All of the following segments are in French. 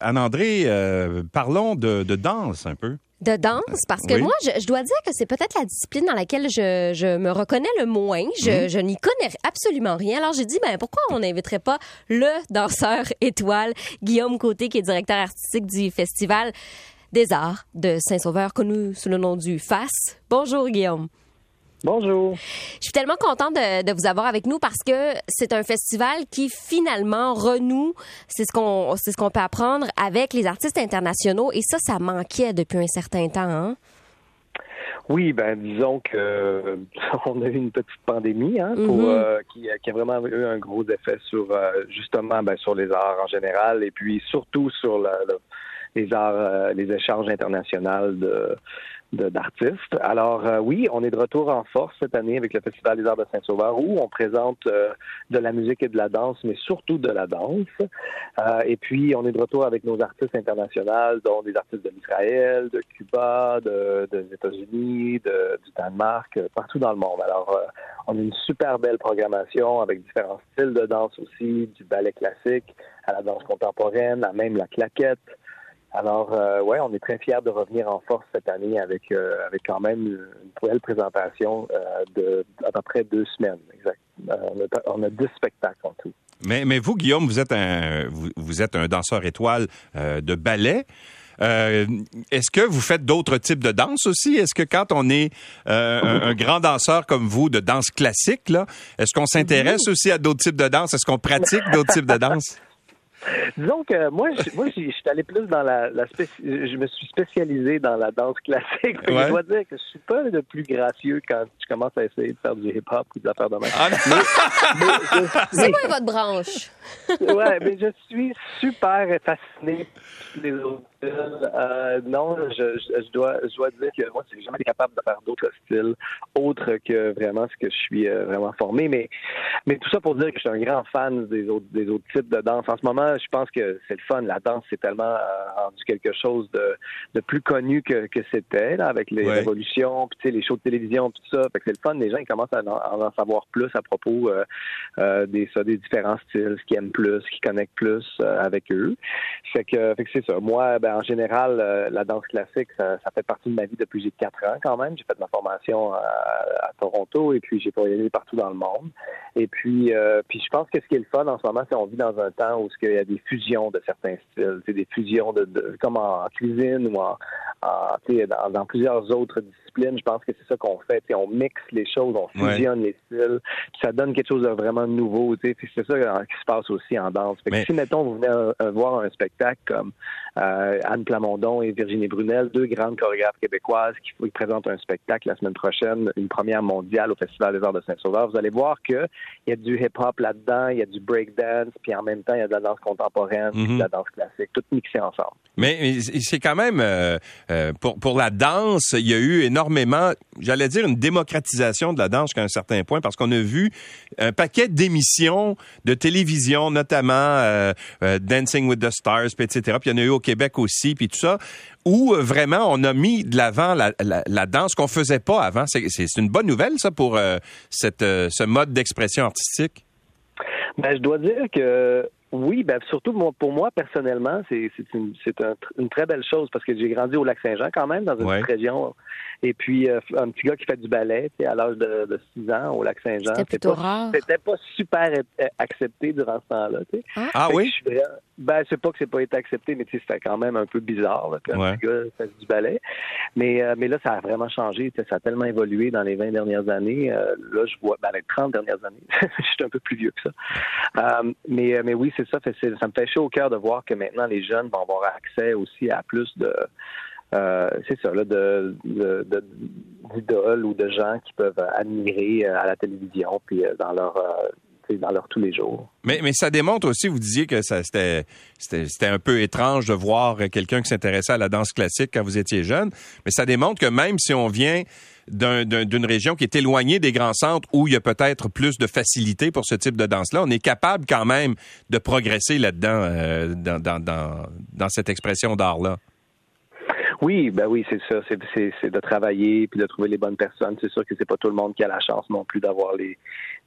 Anne-André, euh, parlons de, danse un peu. De danse, parce que moi, je, dois dire que c'est peut-être la discipline dans laquelle je, me reconnais le moins. Je, mhm. je n'y connais absolument rien. Alors j'ai dit, ben pourquoi on n'inviterait pas le danseur étoile, Guillaume Côté, qui est directeur artistique du Festival des Arts de Saint-Sauveur, connu sous le nom du FAS. Bonjour Guillaume. Bonjour. Je suis tellement contente de, vous avoir avec nous parce que c'est un festival qui finalement renoue, c'est ce qu'on c'est ce qu'on peut apprendre avec les artistes internationaux et ça ça manquait depuis un certain temps. Hein? Oui, ben disons que on a eu une petite pandémie hein, mm-hmm. euh, qui, a vraiment eu un gros effet sur euh, justement ben, sur les arts en général et puis surtout sur les arts, euh, les échanges internationaux de d'artistes. Alors euh, oui, on est de retour en force cette année avec le Festival des Arts de Saint-Sauveur où on présente euh, de la musique et de la danse, mais surtout de la danse. Et puis on est de retour avec nos artistes internationaux, dont des artistes de l'Israël, de Cuba, de, des États-Unis, du Danemark, partout dans le monde. Alors on a une super belle programmation avec différents styles de danse aussi, du ballet classique à la danse contemporaine, à même la claquette. Alors, euh, ouais, on est très fiers de revenir en force cette année avec euh, avec quand même une belle présentation euh, de à peu près deux semaines. Exact. Euh, on, a, on, a, deux spectacles en tout. Mais, mais vous, Guillaume, vous êtes un vous, vous êtes un danseur étoile de ballet. Est-ce que vous faites d'autres types de danse aussi? Est-ce que quand on est un, un, grand danseur comme vous de danse classique, là, est-ce qu'on s'intéresse aussi à d'autres types de danse? Est-ce qu'on pratique d'autres types de danse? Disons que moi, je, moi, je suis allé plus dans la, la je me suis spécialisé dans la danse classique. Je dois dire que je suis pas le plus gracieux quand tu commences à essayer de faire du hip-hop ou de la faire de même. Ah, C'est quoi votre branche? ouais, mais je suis super fasciné les autres euh, non, je, je, dois, je dois dire que moi, j'ai jamais été capable de faire d'autres styles autres que vraiment ce que je suis euh, vraiment formé. Mais, mais tout ça pour dire que je suis un grand fan des autres, des autres types de danse. En ce moment, je pense que c'est le fun. La danse, c'est tellement euh, rendu quelque chose de, de plus connu que, que c'était, là, avec les révolutions, puis les shows de télévision, tout ça. Fait que c'est le fun. Les gens, ils commencent à en, en savoir plus à propos euh, des, ça, des différents styles, ce qu'ils aiment plus, ce qu'ils connectent plus avec eux. Fait que, fait que c'est ça. Moi, ben, en général, euh, la danse classique, ça, fait partie de ma vie depuis j'ai quatre ans quand même. J'ai fait ma formation à, Toronto et puis j'ai voyagé partout dans le monde. Et puis, euh, puis je pense que ce qui est le fun en ce moment, c'est qu'on vit dans un temps où il y a des fusions de certains styles, c'est des fusions de, comme en cuisine ou en, dans, dans, plusieurs autres disciplines. Je pense que c'est ça qu'on fait. on mixe les choses, on fusionne les styles, puis ça donne quelque chose de vraiment nouveau. C'est ça qui se passe aussi en danse. Fait si mettons vous venez voir un spectacle comme euh, Anne Plamondon et Virginie Brunel, deux grandes chorégraphes québécoises qui, présentent un spectacle la semaine prochaine, une première mondiale au Festival des Arts de Saint-Sauveur. Vous allez voir qu'il y a du hip-hop là-dedans, il y a du breakdance, puis en même temps, il y a de la danse contemporaine, puis de la mhm. danse classique, tout mixé ensemble. Mais c'est quand même, euh, euh, pour, pour la danse, il y a eu énormément, j'allais dire, une démocratisation de la danse jusqu'à un certain point, parce qu'on a vu un paquet d'émissions de télévision, notamment euh, Dancing with the Stars, etc. Puis il y en a eu au Québec aussi, puis tout ça, où vraiment on a mis de l'avant la, la, danse qu'on faisait pas avant. C'est une bonne nouvelle, ça, pour cette, ce mode d'expression artistique? Ben, je dois dire que oui, ben surtout pour moi personnellement, c'est une, une très belle chose parce que j'ai grandi au lac Saint-Jean quand même dans une petite région et puis, euh, un petit gars qui fait du ballet, à l'âge de, de 6 ans au lac Saint-Jean. C'était pas, C'était pas super accepté durant ce temps-là. Ah, ah oui? Je ben, c'est pas que c'est pas été accepté, mais c'était quand même un peu bizarre là, qu'un petit gars fasse du ballet. Mais, euh, mais là, ça a vraiment changé. Ça a tellement évolué dans les 20 dernières années. Euh, là, je vois, ben, les 30 dernières années. je suis un peu plus vieux que ça. mais, mais oui, c'est ça. ça me fait chaud au cœur de voir que maintenant, les jeunes vont avoir accès aussi à plus de euh, c'est ça, d'idoles ou de gens qui peuvent admirer euh, à la télévision puis euh, dans leur dans leur tous les jours. Mais, mais ça démontre aussi, vous disiez que ça, c'était, c'était, un peu étrange de voir quelqu'un qui s'intéressait à la danse classique quand vous étiez jeune, mais ça démontre que même si on vient d'une région qui est éloignée des grands centres où il y a peut-être plus de facilité pour ce type de danse-là, on est capable quand même de progresser là-dedans, dans, dans, dans, dans cette expression d'art-là. Oui, ben oui, c'est ça. C'est de travailler puis de trouver les bonnes personnes. C'est sûr que c'est pas tout le monde qui a la chance non plus d'avoir les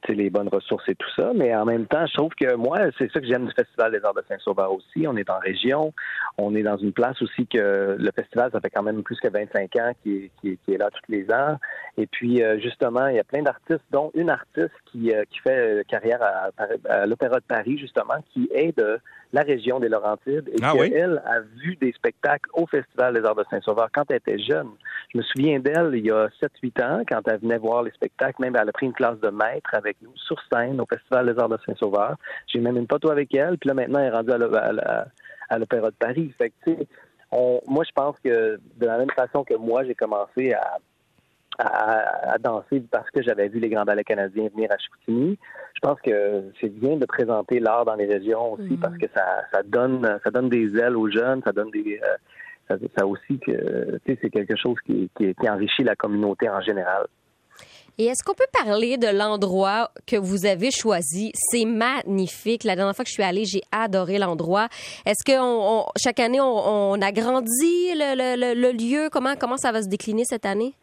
les bonnes ressources et tout ça. Mais en même temps, je trouve que moi, c'est ça que j'aime du Festival des Arts de Saint-Sauveur aussi. On est en région, on est dans une place aussi que le festival, ça fait quand même plus que 25 ans qui est, qui est, là tous les ans. Et puis, euh, justement, il y a plein d'artistes, dont une artiste qui, euh, qui fait carrière à, à l'Opéra de Paris, justement, qui est de la région des Laurentides et ah elle a vu des spectacles au Festival des Arts de Saint-Sauveur quand elle était jeune. Je me souviens d'elle il y a 7-8 ans, quand elle venait voir les spectacles, même elle a pris une classe de maître avec nous sur scène au Festival des Arts de Saint-Sauveur. J'ai même une photo avec elle, puis là maintenant elle est rendue à l'Opéra de Paris. Fait que, on, moi je pense que de la même façon que moi j'ai commencé à à, danser parce que j'avais vu les grands ballets canadiens venir à Chicoutimi. Je pense que c'est bien de présenter l'art dans les régions aussi parce que ça, ça donne ça donne des ailes aux jeunes, ça donne des euh, ça, aussi que c'est quelque chose qui, qui, qui enrichit la communauté en général. Et est-ce qu'on peut parler de l'endroit que vous avez choisi? C'est magnifique. La dernière fois que je suis allée, j'ai adoré l'endroit. Est-ce que on, chaque année, on, on agrandit le, le, le, lieu? Comment, comment ça va se décliner cette année?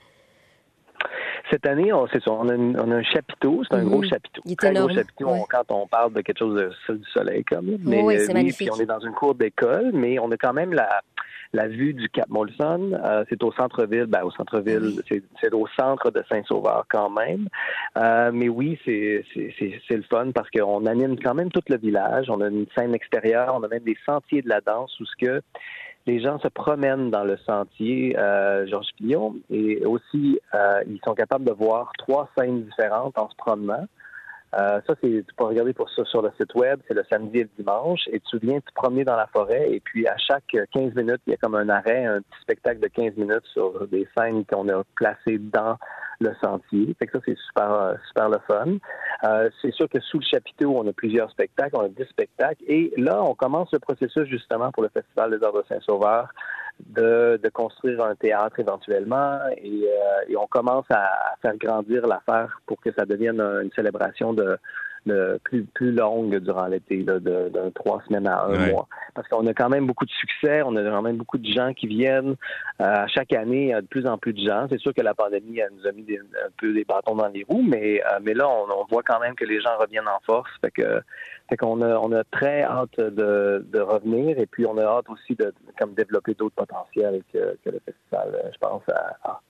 Cette année, on, c'est on, a on a un chapiteau, c'est un gros mhm. chapiteau. Il est très gros chapiteau quand on parle de quelque chose de du soleil comme. Mais, oui, c'est magnifique. Puis on est dans une cour d'école, mais on a quand même la la vue du Cap Molson. Euh, c'est au centre-ville, ben, au centre-ville, c'est, au centre de Saint-Sauveur quand même. Euh, mais oui, c'est, c'est, c'est, le fun parce qu'on anime quand même tout le village. On a une scène extérieure, on a même des sentiers de la danse où ce que les gens se promènent dans le sentier euh, Georges Pillon et aussi euh, ils sont capables de voir trois scènes différentes en se promenant. Euh, ça, c'est tu peux regarder pour ça sur le site web, c'est le samedi et le dimanche, et tu viens te promener dans la forêt, et puis à chaque 15 minutes, il y a comme un arrêt, un petit spectacle de 15 minutes sur des scènes qu'on a placées dans le sentier. Fait que ça, c'est super, euh, super le fun. Euh, c'est sûr que sous le chapiteau, on a plusieurs spectacles, on a 10 spectacles. Et là, on commence le processus justement pour le Festival des Arts de Saint-Sauveur de, de, construire un théâtre éventuellement et, euh, et on commence à, faire grandir l'affaire pour que ça devienne une célébration de, plus, plus longue durant l'été, de, de, trois semaines à un mois. Parce qu'on a quand même beaucoup de succès, on a quand même beaucoup de gens qui viennent. Euh, chaque année, il y a de plus en plus de gens. C'est sûr que la pandémie elle nous a mis un peu des bâtons dans les roues, mais, euh, mais là, on, voit quand même que les gens reviennent en force. Fait que fait qu'on a, on a très hâte de, de revenir et puis on a hâte aussi de, comme développer d'autres potentiels que, que, le festival, euh, je pense, a.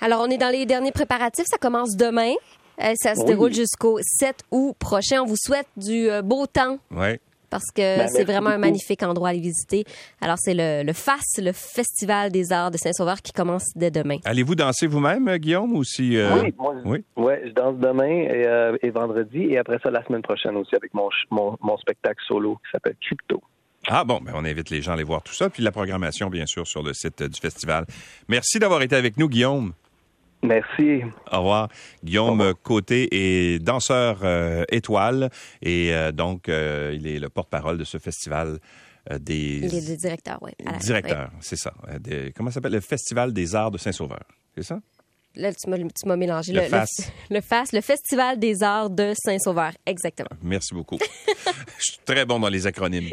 Alors, on est dans les derniers préparatifs. Ça commence demain. Euh, ça se déroule jusqu'au 7 août prochain. On vous souhaite du euh, beau temps. Oui. Parce que ben, c'est vraiment un magnifique endroit à aller visiter. Alors, c'est le, le FAS, le Festival des Arts de Saint-Sauveur, qui commence dès demain. Allez-vous danser vous-même, Guillaume, ou si... Oui, moi, oui? Ouais, je danse demain et, et, vendredi, et après ça, la semaine prochaine aussi, avec mon, mon, mon spectacle solo qui s'appelle Crypto. Ah bon, ben on invite les gens à aller voir tout ça, puis la programmation, bien sûr, sur le site du festival. Merci d'avoir été avec nous, Guillaume. Merci. Au revoir. Guillaume Côté est danseur euh, étoile et euh, donc euh, il est le porte-parole de ce festival des... Il est le directeur, oui. Directeur, c'est ça. comment ça s'appelle? Le Festival des Arts de Saint-Sauveur, c'est ça? Là, tu m'as mélangé. Le, le FAS. Le, FAS, le Festival des Arts de Saint-Sauveur, exactement. Merci beaucoup. Je suis très bon dans les acronymes.